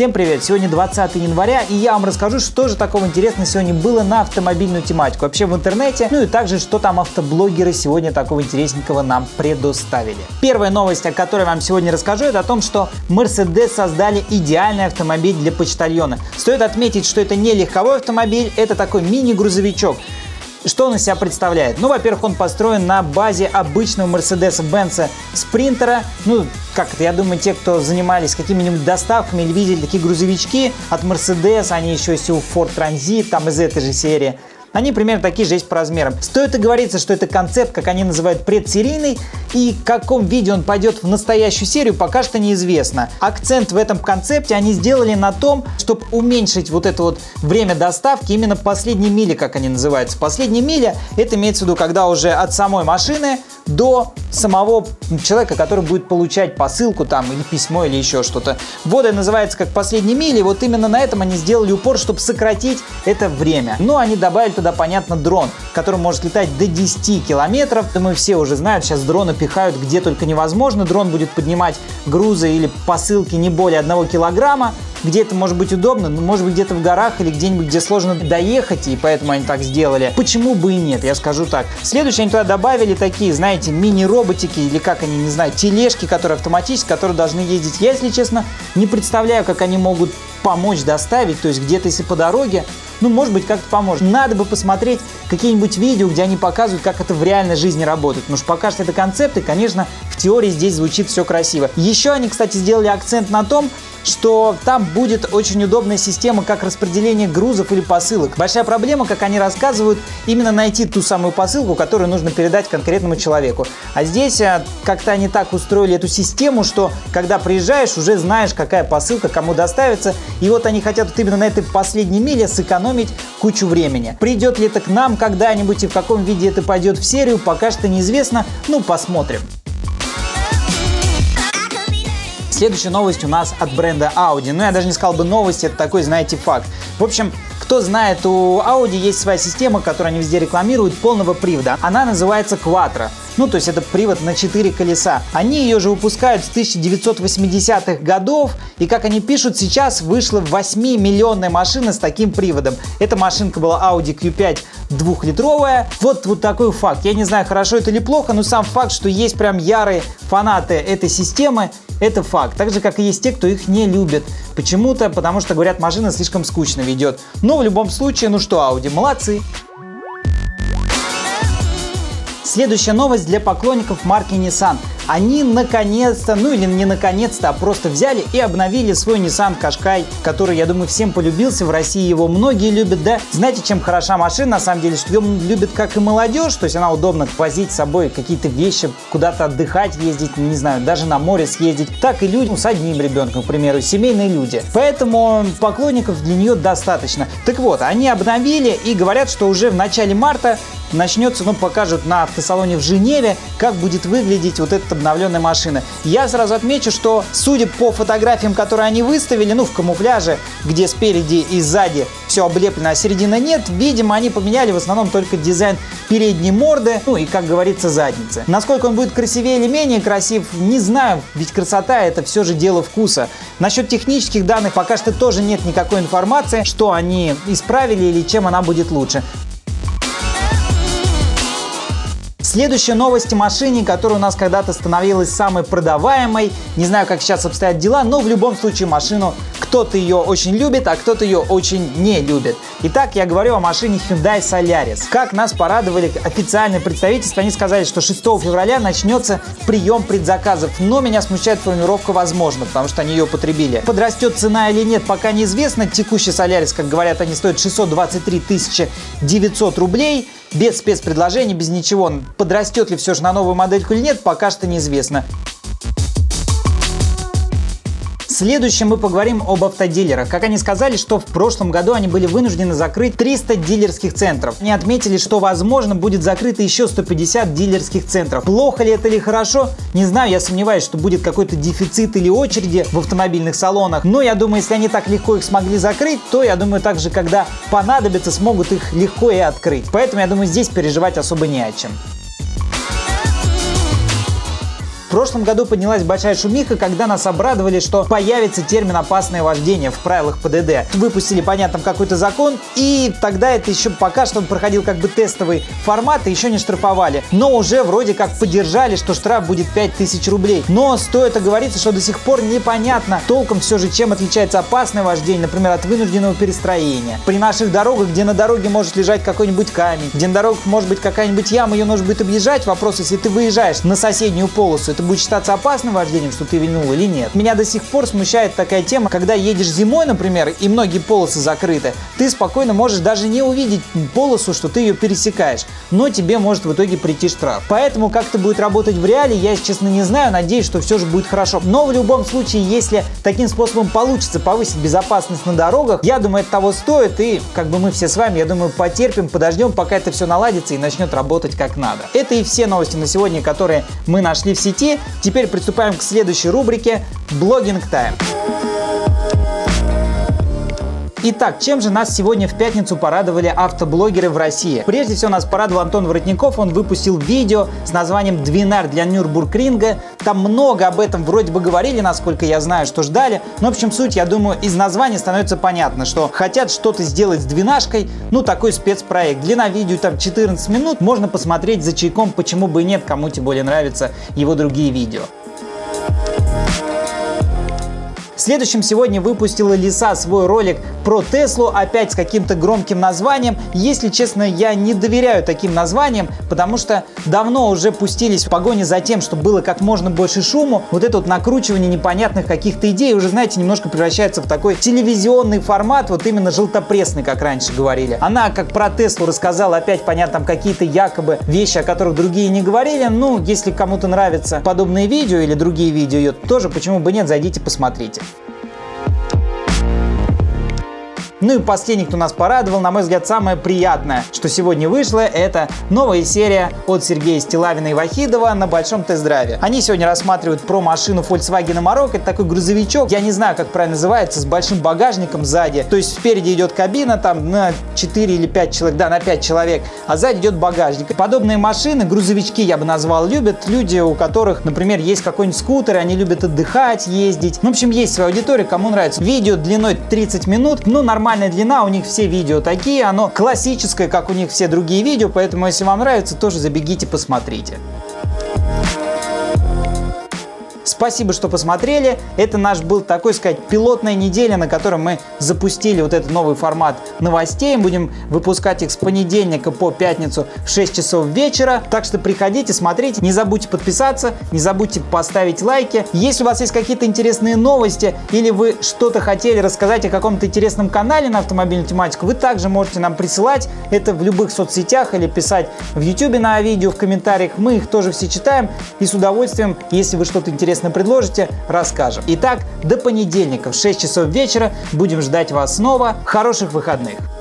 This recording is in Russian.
Всем привет! Сегодня 20 января, и я вам расскажу, что же такого интересного сегодня было на автомобильную тематику, вообще в интернете, ну и также, что там автоблогеры сегодня такого интересненького нам предоставили. Первая новость, о которой вам сегодня расскажу, это о том, что Mercedes создали идеальный автомобиль для почтальона. Стоит отметить, что это не легковой автомобиль, это такой мини-грузовичок. Что он из себя представляет? Ну, во-первых, он построен на базе обычного Mercedes-Benz Спринтера. Ну, как это, я думаю, те, кто занимались какими-нибудь доставками или видели такие грузовички от Mercedes, они еще есть у Ford Transit, там из этой же серии. Они примерно такие же есть по размерам. Стоит и что это концепт, как они называют, предсерийный, и в каком виде он пойдет в настоящую серию, пока что неизвестно. Акцент в этом концепте они сделали на том, чтобы уменьшить вот это вот время доставки именно последней мили, как они называются. Последняя миля, это имеется в виду, когда уже от самой машины до самого человека, который будет получать посылку там или письмо или еще что-то. Вот это называется как последние мили. Вот именно на этом они сделали упор, чтобы сократить это время. Ну, они добавили туда, понятно, дрон, который может летать до 10 километров. Мы все уже знают, сейчас дроны пихают где только невозможно. Дрон будет поднимать грузы или посылки не более 1 килограмма где это может быть удобно, но может быть где-то в горах или где-нибудь, где сложно доехать, и поэтому они так сделали. Почему бы и нет, я скажу так. Следующее они туда добавили такие, знаете, мини-роботики или как они, не знаю, тележки, которые автоматически, которые должны ездить. Я, если честно, не представляю, как они могут помочь доставить, то есть где-то если по дороге, ну, может быть, как-то поможет. Надо бы посмотреть какие-нибудь видео, где они показывают, как это в реальной жизни работает. Потому что пока что это концепты, конечно, в теории здесь звучит все красиво. Еще они, кстати, сделали акцент на том, что там будет очень удобная система как распределение грузов или посылок. Большая проблема, как они рассказывают, именно найти ту самую посылку, которую нужно передать конкретному человеку. А здесь э, как-то они так устроили эту систему, что когда приезжаешь, уже знаешь, какая посылка кому доставится. И вот они хотят вот именно на этой последней миле сэкономить кучу времени. Придет ли это к нам когда-нибудь и в каком виде это пойдет в серию, пока что неизвестно. Ну, посмотрим. Следующая новость у нас от бренда Audi. Ну, я даже не сказал бы новость, это такой, знаете, факт. В общем, кто знает, у Audi есть своя система, которую они везде рекламируют, полного привода. Она называется Quattro. Ну, то есть это привод на 4 колеса. Они ее же выпускают с 1980-х годов, и как они пишут, сейчас вышла 8-миллионная машина с таким приводом. Эта машинка была Audi Q5 двухлитровая. Вот, вот такой факт. Я не знаю, хорошо это или плохо, но сам факт, что есть прям ярые фанаты этой системы, это факт. Так же, как и есть те, кто их не любит. Почему-то, потому что, говорят, машина слишком скучно ведет. Но в любом случае, ну что, Audi, молодцы. Следующая новость для поклонников марки Nissan. Они наконец-то, ну или не наконец-то, а просто взяли и обновили свой Nissan Qashqai, который, я думаю, всем полюбился. В России его многие любят, да? Знаете, чем хороша машина? На самом деле, что ее любит как и молодежь, то есть она удобно возить с собой какие-то вещи, куда-то отдыхать ездить, не знаю, даже на море съездить. Так и люди ну, с одним ребенком, к примеру, семейные люди. Поэтому поклонников для нее достаточно. Так вот, они обновили и говорят, что уже в начале марта начнется, ну, покажут на автосалоне в Женеве, как будет выглядеть вот эта обновленная машина. Я сразу отмечу, что судя по фотографиям, которые они выставили, ну, в камуфляже, где спереди и сзади все облеплено, а середина нет, видимо, они поменяли в основном только дизайн передней морды, ну и, как говорится, задницы. Насколько он будет красивее или менее красив, не знаю, ведь красота это все же дело вкуса. Насчет технических данных пока что тоже нет никакой информации, что они исправили или чем она будет лучше. Следующая новость о машине, которая у нас когда-то становилась самой продаваемой. Не знаю, как сейчас обстоят дела, но в любом случае машину кто-то ее очень любит, а кто-то ее очень не любит. Итак, я говорю о машине Hyundai Solaris. Как нас порадовали официальные представительства, они сказали, что 6 февраля начнется прием предзаказов. Но меня смущает формулировка «возможно», потому что они ее потребили. Подрастет цена или нет, пока неизвестно. Текущий Solaris, как говорят, они стоят 623 900 рублей без спецпредложений, без ничего. Подрастет ли все же на новую модельку или нет, пока что неизвестно. Следующем мы поговорим об автодилерах. Как они сказали, что в прошлом году они были вынуждены закрыть 300 дилерских центров. Они отметили, что возможно будет закрыто еще 150 дилерских центров. Плохо ли это или хорошо? Не знаю, я сомневаюсь, что будет какой-то дефицит или очереди в автомобильных салонах. Но я думаю, если они так легко их смогли закрыть, то я думаю, также, когда понадобится, смогут их легко и открыть. Поэтому я думаю, здесь переживать особо не о чем. В прошлом году поднялась большая шумиха, когда нас обрадовали, что появится термин «опасное вождение» в правилах ПДД. Выпустили, понятно, какой-то закон, и тогда это еще пока что он проходил как бы тестовый формат, и еще не штрафовали. Но уже вроде как поддержали, что штраф будет 5000 рублей. Но стоит оговориться, что до сих пор непонятно толком все же, чем отличается опасное вождение, например, от вынужденного перестроения. При наших дорогах, где на дороге может лежать какой-нибудь камень, где на дорогах может быть какая-нибудь яма, ее нужно будет объезжать, вопрос, если ты выезжаешь на соседнюю полосу, это будет считаться опасным вождением, что ты винул или нет. Меня до сих пор смущает такая тема, когда едешь зимой, например, и многие полосы закрыты, ты спокойно можешь даже не увидеть полосу, что ты ее пересекаешь, но тебе может в итоге прийти штраф. Поэтому как это будет работать в реале, я, честно, не знаю, надеюсь, что все же будет хорошо. Но в любом случае, если таким способом получится повысить безопасность на дорогах, я думаю, это того стоит, и как бы мы все с вами, я думаю, потерпим, подождем, пока это все наладится и начнет работать как надо. Это и все новости на сегодня, которые мы нашли в сети. Теперь приступаем к следующей рубрике «Блогинг Тайм». Итак, чем же нас сегодня в пятницу порадовали автоблогеры в России? Прежде всего нас порадовал Антон Воротников, он выпустил видео с названием «Двинар для Нюрбургринга». Там много об этом вроде бы говорили, насколько я знаю, что ждали. Но, в общем, суть, я думаю, из названия становится понятно, что хотят что-то сделать с двинашкой, ну, такой спецпроект. Длина видео там 14 минут, можно посмотреть за чайком, почему бы и нет, кому тем более нравятся его другие видео. Следующим сегодня выпустила Лиса свой ролик про Теслу, опять с каким-то громким названием. Если честно, я не доверяю таким названиям, потому что давно уже пустились в погоне за тем, чтобы было как можно больше шуму. Вот это вот накручивание непонятных каких-то идей уже, знаете, немножко превращается в такой телевизионный формат, вот именно желтопресный, как раньше говорили. Она, как про Теслу рассказала, опять, понятно, там какие-то якобы вещи, о которых другие не говорили. Ну, если кому-то нравятся подобные видео или другие видео ее тоже, почему бы нет, зайдите, посмотрите. Ну и последний, кто нас порадовал, на мой взгляд, самое приятное, что сегодня вышло, это новая серия от Сергея Стилавина и Вахидова на большом тест-драйве. Они сегодня рассматривают про машину Volkswagen Amarok. Это такой грузовичок, я не знаю, как правильно называется, с большим багажником сзади. То есть спереди идет кабина там на 4 или 5 человек, да, на 5 человек, а сзади идет багажник. Подобные машины, грузовички я бы назвал, любят люди, у которых, например, есть какой-нибудь скутер, и они любят отдыхать, ездить. Ну, в общем, есть своя аудитория, кому нравится. Видео длиной 30 минут, ну, нормально нормальная длина, у них все видео такие, оно классическое, как у них все другие видео, поэтому если вам нравится, тоже забегите, посмотрите. Спасибо, что посмотрели. Это наш был такой сказать пилотная неделя, на которой мы запустили вот этот новый формат новостей. Будем выпускать их с понедельника по пятницу в 6 часов вечера. Так что приходите, смотрите. Не забудьте подписаться, не забудьте поставить лайки. Если у вас есть какие-то интересные новости или вы что-то хотели рассказать о каком-то интересном канале на автомобильную тематику, вы также можете нам присылать это в любых соцсетях или писать в YouTube на видео в комментариях. Мы их тоже все читаем и с удовольствием, если вы что-то интересное интересно предложите, расскажем. Итак, до понедельника в 6 часов вечера будем ждать вас снова. Хороших выходных!